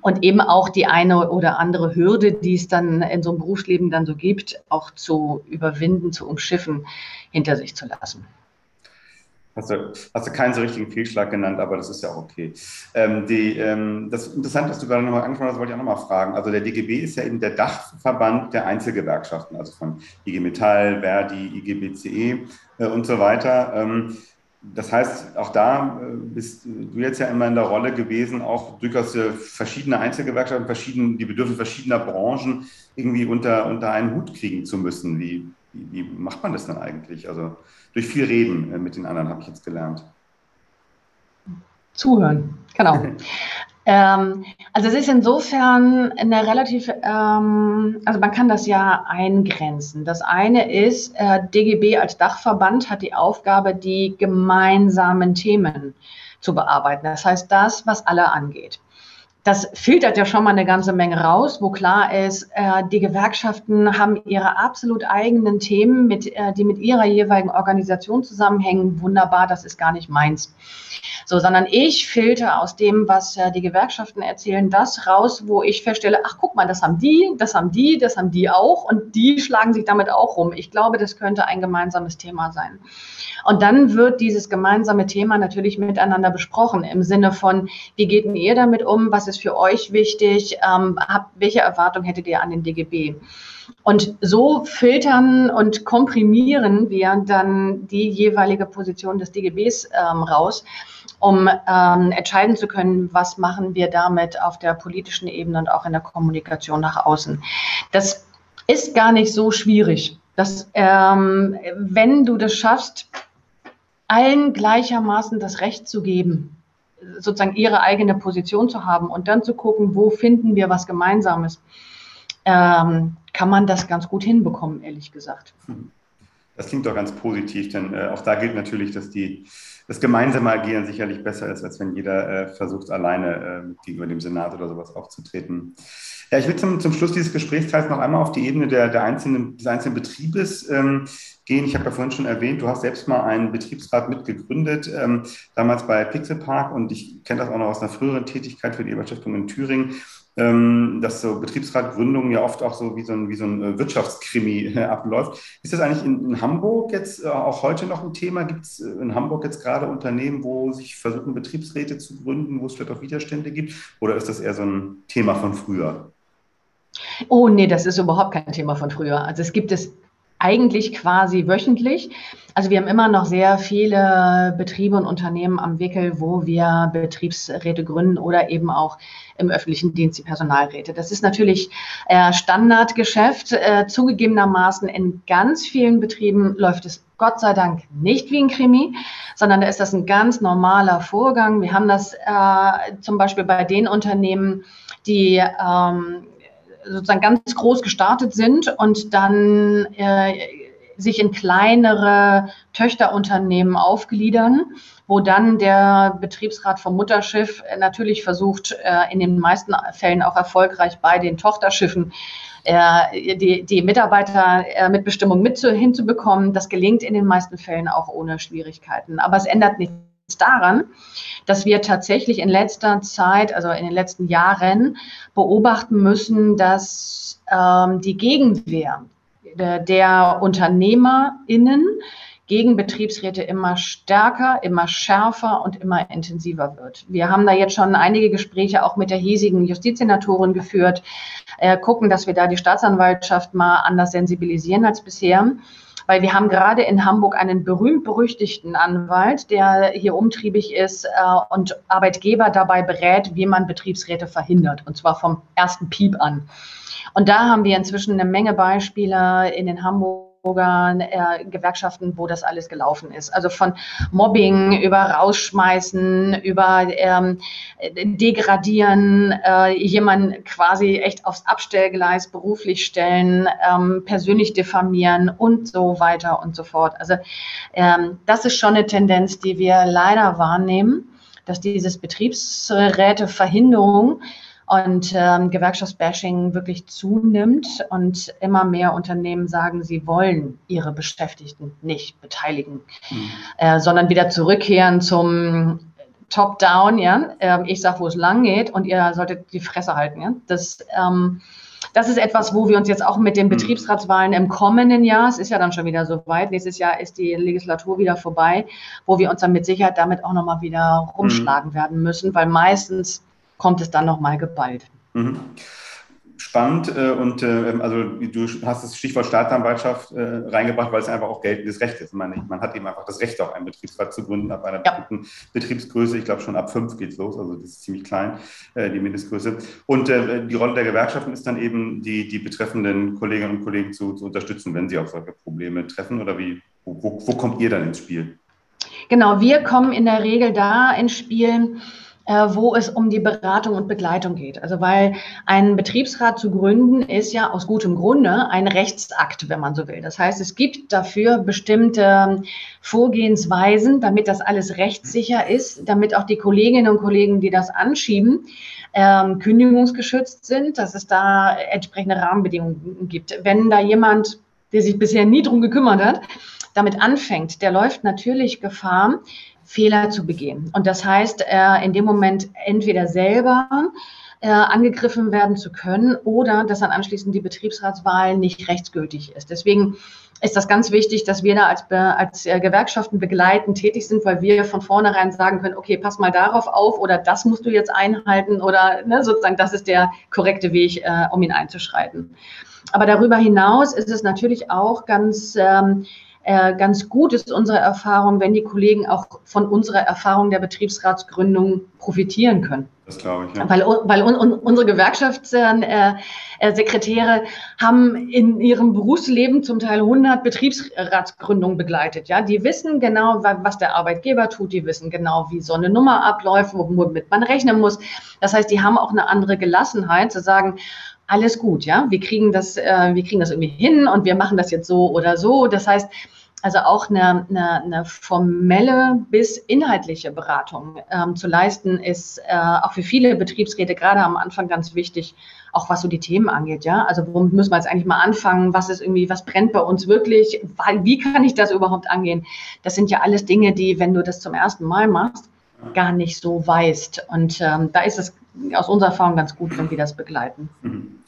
Und eben auch die eine oder andere Hürde, die es dann in so einem Berufsleben dann so gibt, auch zu überwinden, zu umschiffen, hinter sich zu lassen. Hast du, hast du keinen so richtigen Fehlschlag genannt, aber das ist ja auch okay. Ähm, die, ähm, das ist interessant, was du gerade nochmal angesprochen hast, wollte ich auch nochmal fragen. Also der DGB ist ja eben der Dachverband der Einzelgewerkschaften, also von IG Metall, Verdi, IGBCE äh, und so weiter. Ähm, das heißt, auch da äh, bist du jetzt ja immer in der Rolle gewesen, auch durchaus verschiedene Einzelgewerkschaften, verschieden, die Bedürfnisse verschiedener Branchen irgendwie unter, unter einen Hut kriegen zu müssen. Wie, wie, wie macht man das dann eigentlich? Also durch viel Reden äh, mit den anderen habe ich jetzt gelernt. Zuhören, genau. Ähm, also es ist insofern eine relativ, ähm, also man kann das ja eingrenzen. Das eine ist, äh, DGB als Dachverband hat die Aufgabe, die gemeinsamen Themen zu bearbeiten. Das heißt, das, was alle angeht. Das filtert ja schon mal eine ganze Menge raus, wo klar ist, äh, die Gewerkschaften haben ihre absolut eigenen Themen, mit, äh, die mit ihrer jeweiligen Organisation zusammenhängen. Wunderbar, das ist gar nicht meins. So, sondern ich filter aus dem, was äh, die Gewerkschaften erzählen, das raus, wo ich feststelle, ach guck mal, das haben die, das haben die, das haben die auch und die schlagen sich damit auch rum. Ich glaube, das könnte ein gemeinsames Thema sein. Und dann wird dieses gemeinsame Thema natürlich miteinander besprochen im Sinne von, wie geht ihr damit um? Was ist für euch wichtig? Ähm, habt, welche Erwartung hättet ihr an den DGB? Und so filtern und komprimieren wir dann die jeweilige Position des DGBs ähm, raus, um ähm, entscheiden zu können, was machen wir damit auf der politischen Ebene und auch in der Kommunikation nach außen. Das ist gar nicht so schwierig. Das, ähm, wenn du das schaffst, allen gleichermaßen das Recht zu geben, sozusagen ihre eigene Position zu haben und dann zu gucken, wo finden wir was Gemeinsames, ähm, kann man das ganz gut hinbekommen, ehrlich gesagt. Das klingt doch ganz positiv, denn äh, auch da gilt natürlich, dass die, das gemeinsame Agieren sicherlich besser ist, als wenn jeder äh, versucht, alleine äh, gegenüber dem Senat oder sowas aufzutreten. Ja, ich will zum, zum Schluss dieses Gesprächsteils noch einmal auf die Ebene der, der einzelnen, des einzelnen Betriebes ähm, gehen. Ich habe ja vorhin schon erwähnt, du hast selbst mal einen Betriebsrat mitgegründet, ähm, damals bei Pixelpark und ich kenne das auch noch aus einer früheren Tätigkeit für die Eberstiftung in Thüringen, ähm, dass so Betriebsratgründungen ja oft auch so wie so ein, wie so ein äh, Wirtschaftskrimi äh, abläuft. Ist das eigentlich in, in Hamburg jetzt äh, auch heute noch ein Thema? Gibt es äh, in Hamburg jetzt gerade Unternehmen, wo sich versuchen, Betriebsräte zu gründen, wo es vielleicht auch Widerstände gibt? Oder ist das eher so ein Thema von früher? Oh nee, das ist überhaupt kein Thema von früher. Also es gibt es eigentlich quasi wöchentlich. Also wir haben immer noch sehr viele Betriebe und Unternehmen am Wickel, wo wir Betriebsräte gründen oder eben auch im öffentlichen Dienst die Personalräte. Das ist natürlich äh, Standardgeschäft. Äh, zugegebenermaßen in ganz vielen Betrieben läuft es Gott sei Dank nicht wie ein Krimi, sondern da ist das ein ganz normaler Vorgang. Wir haben das äh, zum Beispiel bei den Unternehmen, die ähm, sozusagen ganz groß gestartet sind und dann äh, sich in kleinere Töchterunternehmen aufgliedern, wo dann der Betriebsrat vom Mutterschiff natürlich versucht, äh, in den meisten Fällen auch erfolgreich bei den Tochterschiffen äh, die, die Mitarbeiter äh, mit Bestimmung mit zu, hinzubekommen. Das gelingt in den meisten Fällen auch ohne Schwierigkeiten. Aber es ändert nichts daran, dass wir tatsächlich in letzter Zeit, also in den letzten Jahren, beobachten müssen, dass ähm, die Gegenwehr der, UnternehmerInnen gegen Betriebsräte immer stärker, immer schärfer und immer intensiver wird. Wir haben da jetzt schon einige Gespräche auch mit der hiesigen Justizsenatorin geführt, äh, gucken, dass wir da die Staatsanwaltschaft mal anders sensibilisieren als bisher. Weil wir haben gerade in Hamburg einen berühmt-berüchtigten Anwalt, der hier umtriebig ist äh, und Arbeitgeber dabei berät, wie man Betriebsräte verhindert. Und zwar vom ersten Piep an. Und da haben wir inzwischen eine Menge Beispiele in den Hamburg Gewerkschaften, wo das alles gelaufen ist. Also von Mobbing über Rausschmeißen, über ähm, Degradieren, äh, jemanden quasi echt aufs Abstellgleis beruflich stellen, ähm, persönlich diffamieren und so weiter und so fort. Also ähm, das ist schon eine Tendenz, die wir leider wahrnehmen, dass dieses Betriebsräteverhinderung und ähm, Gewerkschaftsbashing wirklich zunimmt und immer mehr Unternehmen sagen, sie wollen ihre Beschäftigten nicht beteiligen, mhm. äh, sondern wieder zurückkehren zum Top-Down, ja. Ähm, ich sage, wo es lang geht und ihr solltet die Fresse halten, ja. Das, ähm, das ist etwas, wo wir uns jetzt auch mit den mhm. Betriebsratswahlen im kommenden Jahr, es ist ja dann schon wieder so weit, nächstes Jahr ist die Legislatur wieder vorbei, wo wir uns dann mit Sicherheit damit auch nochmal wieder rumschlagen mhm. werden müssen, weil meistens kommt es dann nochmal geballt. Mhm. Spannend äh, und äh, also du hast das Stichwort Staatsanwaltschaft äh, reingebracht, weil es einfach auch geltendes Recht ist. Man, man hat eben einfach das Recht, auch einen Betriebsrat zu gründen ab einer ja. bestimmten Betriebsgröße. Ich glaube, schon ab fünf geht es los, also das ist ziemlich klein, die Mindestgröße. Und die Rolle der Gewerkschaften ist dann eben, die, die betreffenden Kolleginnen und Kollegen zu, zu unterstützen, wenn sie auf solche Probleme treffen. Oder wie, wo, wo, wo kommt ihr dann ins Spiel? Genau, wir kommen in der Regel da ins Spiel, wo es um die Beratung und Begleitung geht. Also weil ein Betriebsrat zu gründen ist ja aus gutem Grunde ein Rechtsakt, wenn man so will. Das heißt, es gibt dafür bestimmte Vorgehensweisen, damit das alles rechtssicher ist, damit auch die Kolleginnen und Kollegen, die das anschieben, ähm, kündigungsgeschützt sind, dass es da entsprechende Rahmenbedingungen gibt. Wenn da jemand, der sich bisher nie drum gekümmert hat, damit anfängt, der läuft natürlich Gefahr, Fehler zu begehen. Und das heißt, äh, in dem Moment entweder selber äh, angegriffen werden zu können oder dass dann anschließend die Betriebsratswahl nicht rechtsgültig ist. Deswegen ist das ganz wichtig, dass wir da als, als äh, Gewerkschaften begleitend tätig sind, weil wir von vornherein sagen können, okay, pass mal darauf auf oder das musst du jetzt einhalten oder ne, sozusagen das ist der korrekte Weg, äh, um ihn einzuschreiten. Aber darüber hinaus ist es natürlich auch ganz ähm, äh, ganz gut ist unsere Erfahrung, wenn die Kollegen auch von unserer Erfahrung der Betriebsratsgründung profitieren können. Das glaube ich. Ja. Weil, weil un, un, unsere Gewerkschaftssekretäre äh, äh haben in ihrem Berufsleben zum Teil 100 Betriebsratsgründungen begleitet. Ja, die wissen genau, was der Arbeitgeber tut. Die wissen genau, wie so eine Nummer abläuft, womit man rechnen muss. Das heißt, die haben auch eine andere Gelassenheit zu sagen, alles gut, ja, wir kriegen das, äh, wir kriegen das irgendwie hin und wir machen das jetzt so oder so. Das heißt, also auch eine, eine, eine formelle bis inhaltliche Beratung ähm, zu leisten, ist äh, auch für viele Betriebsräte gerade am Anfang ganz wichtig, auch was so die Themen angeht. Ja, also womit müssen wir jetzt eigentlich mal anfangen? Was ist irgendwie, was brennt bei uns wirklich? Wie kann ich das überhaupt angehen? Das sind ja alles Dinge, die, wenn du das zum ersten Mal machst, gar nicht so weißt. Und ähm, da ist es aus unserer Erfahrung ganz gut, wenn wir das begleiten. Mhm.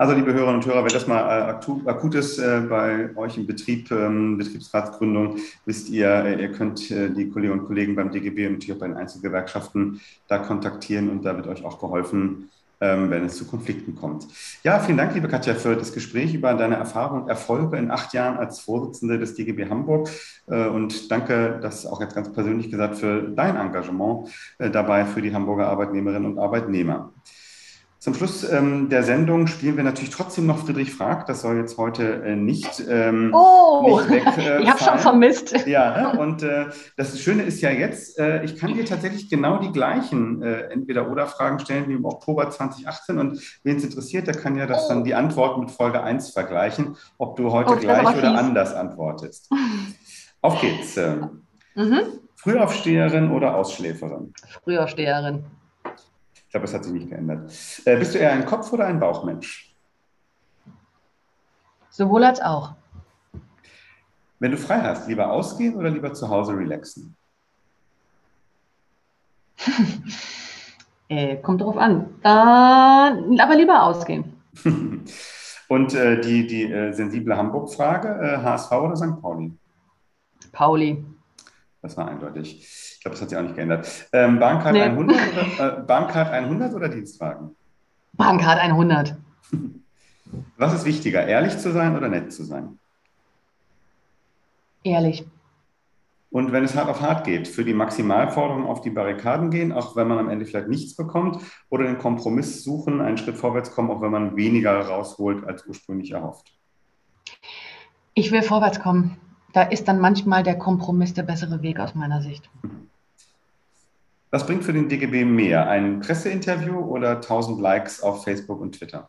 Also, liebe Hörerinnen und Hörer, wenn das mal äh, akut ist äh, bei euch im Betrieb, ähm, Betriebsratsgründung, wisst ihr, äh, ihr könnt die Kolleginnen und Kollegen beim DGB und natürlich auch bei den Einzelgewerkschaften da kontaktieren und da wird euch auch geholfen, ähm, wenn es zu Konflikten kommt. Ja, vielen Dank, liebe Katja, für das Gespräch über deine Erfahrungen und Erfolge in acht Jahren als Vorsitzende des DGB Hamburg. Und danke, das auch jetzt ganz persönlich gesagt, für dein Engagement dabei für die Hamburger Arbeitnehmerinnen und Arbeitnehmer. Zum Schluss ähm, der Sendung spielen wir natürlich trotzdem noch Friedrich fragt. Das soll jetzt heute äh, nicht, ähm, oh, nicht weg. Äh, ich habe schon vermisst. Ja, ne? und äh, das Schöne ist ja jetzt, äh, ich kann dir tatsächlich genau die gleichen äh, Entweder-Oder-Fragen stellen wie im Oktober 2018. Und wen es interessiert, der kann ja das dann die Antwort mit Folge 1 vergleichen, ob du heute oh, gleich oder anders antwortest. Auf geht's. Ähm. Mhm. Frühaufsteherin oder Ausschläferin? Frühaufsteherin. Ich glaube, das hat sich nicht geändert. Äh, bist du eher ein Kopf- oder ein Bauchmensch? Sowohl als auch. Wenn du frei hast, lieber ausgehen oder lieber zu Hause relaxen? äh, kommt drauf an. Äh, aber lieber ausgehen. Und äh, die, die äh, sensible Hamburg-Frage, HSV oder St. Pauli? Pauli. Das war eindeutig. Ich glaube, das hat sich auch nicht geändert. Ähm, Bahncard, nee. 100 oder, äh, Bahncard 100 oder Dienstwagen? Bahncard 100. Was ist wichtiger, ehrlich zu sein oder nett zu sein? Ehrlich. Und wenn es hart auf hart geht, für die Maximalforderung auf die Barrikaden gehen, auch wenn man am Ende vielleicht nichts bekommt, oder den Kompromiss suchen, einen Schritt vorwärts kommen, auch wenn man weniger rausholt als ursprünglich erhofft? Ich will vorwärts kommen. Da ist dann manchmal der Kompromiss der bessere Weg aus meiner Sicht. Was bringt für den DGB mehr? Ein Presseinterview oder 1000 Likes auf Facebook und Twitter?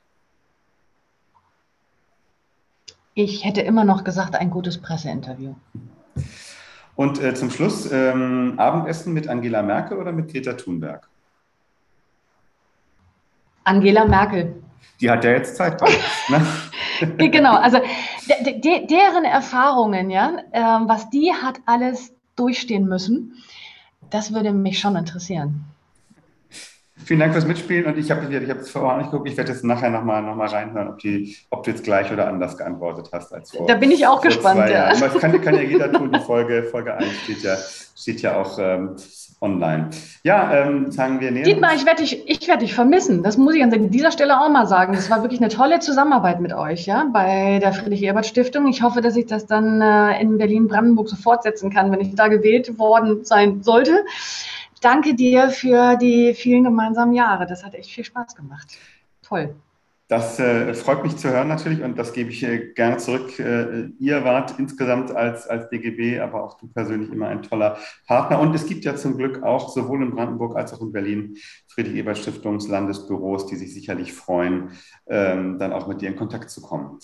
Ich hätte immer noch gesagt, ein gutes Presseinterview. Und äh, zum Schluss, ähm, Abendessen mit Angela Merkel oder mit Greta Thunberg? Angela Merkel. Die hat ja jetzt Zeit bei ne? genau, also de, de, deren Erfahrungen, ja, äh, was die hat alles durchstehen müssen, das würde mich schon interessieren. Vielen Dank fürs Mitspielen und ich habe ich hab es vorher nicht geguckt. Ich werde jetzt nachher nochmal noch mal reinhören, ob, die, ob du jetzt gleich oder anders geantwortet hast als vorher. Da bin ich auch gespannt. Ja. Das kann, kann, ja jeder tun. Die Folge, Folge 1 steht ja, steht ja auch ähm, online. Ja, ähm, sagen wir näher. Dietmar, ich werde dich, ich werd dich vermissen. Das muss ich an dieser Stelle auch mal sagen. Das war wirklich eine tolle Zusammenarbeit mit euch ja, bei der Friedrich-Ebert-Stiftung. Ich hoffe, dass ich das dann äh, in Berlin-Brandenburg so fortsetzen kann, wenn ich da gewählt worden sein sollte danke dir für die vielen gemeinsamen Jahre. Das hat echt viel Spaß gemacht. Toll. Das äh, freut mich zu hören natürlich und das gebe ich äh, gerne zurück. Äh, ihr wart insgesamt als, als DGB, aber auch du persönlich immer ein toller Partner. Und es gibt ja zum Glück auch sowohl in Brandenburg als auch in Berlin Friedrich-Ebert-Stiftungslandesbüros, die sich sicherlich freuen, ähm, dann auch mit dir in Kontakt zu kommen.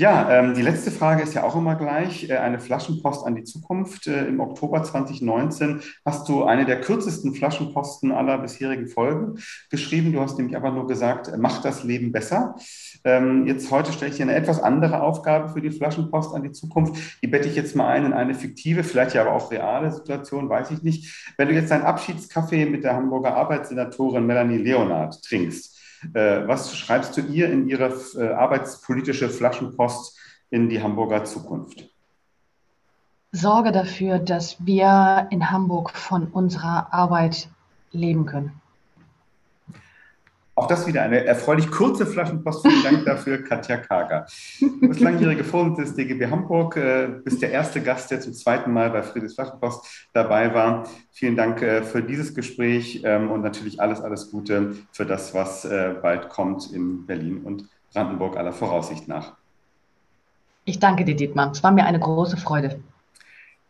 Ja, ähm, die letzte Frage ist ja auch immer gleich. Äh, eine Flaschenpost an die Zukunft. Äh, Im Oktober 2019 hast du eine der kürzesten Flaschenposten aller bisherigen Folgen geschrieben. Du hast nämlich einfach nur gesagt, macht das Leben besser. Ähm, jetzt heute stelle ich dir eine etwas andere Aufgabe für die Flaschenpost an die Zukunft. Die bette ich jetzt mal ein in eine fiktive, vielleicht ja aber auch reale Situation, weiß ich nicht. Wenn du jetzt deinen Abschiedskaffee mit der Hamburger Arbeitssenatorin Melanie Leonard trinkst, äh, was schreibst du ihr in ihre äh, arbeitspolitische Flaschenpost in die Hamburger Zukunft? Sorge dafür, dass wir in Hamburg von unserer Arbeit leben können. Auch das wieder eine erfreulich kurze Flaschenpost. Vielen Dank dafür, Katja Kager. Du bist langjährige Vorsitzende des DGB Hamburg, äh, bist der erste Gast, der zum zweiten Mal bei Friedrichs Flaschenpost dabei war. Vielen Dank äh, für dieses Gespräch ähm, und natürlich alles, alles Gute für das, was äh, bald kommt in Berlin und Brandenburg aller Voraussicht nach. Ich danke dir, Dietmar. Es war mir eine große Freude.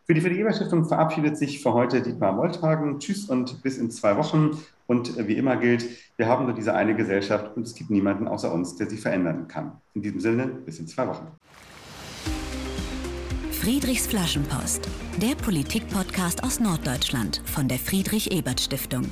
Für die Friedrich-Ebert-Stiftung verabschiedet sich für heute Dietmar Molthagen. Tschüss und bis in zwei Wochen. Und wie immer gilt, wir haben nur diese eine Gesellschaft und es gibt niemanden außer uns, der sie verändern kann. In diesem Sinne, bis in zwei Wochen. Friedrichs Flaschenpost, der Politik-Podcast aus Norddeutschland von der Friedrich-Ebert-Stiftung.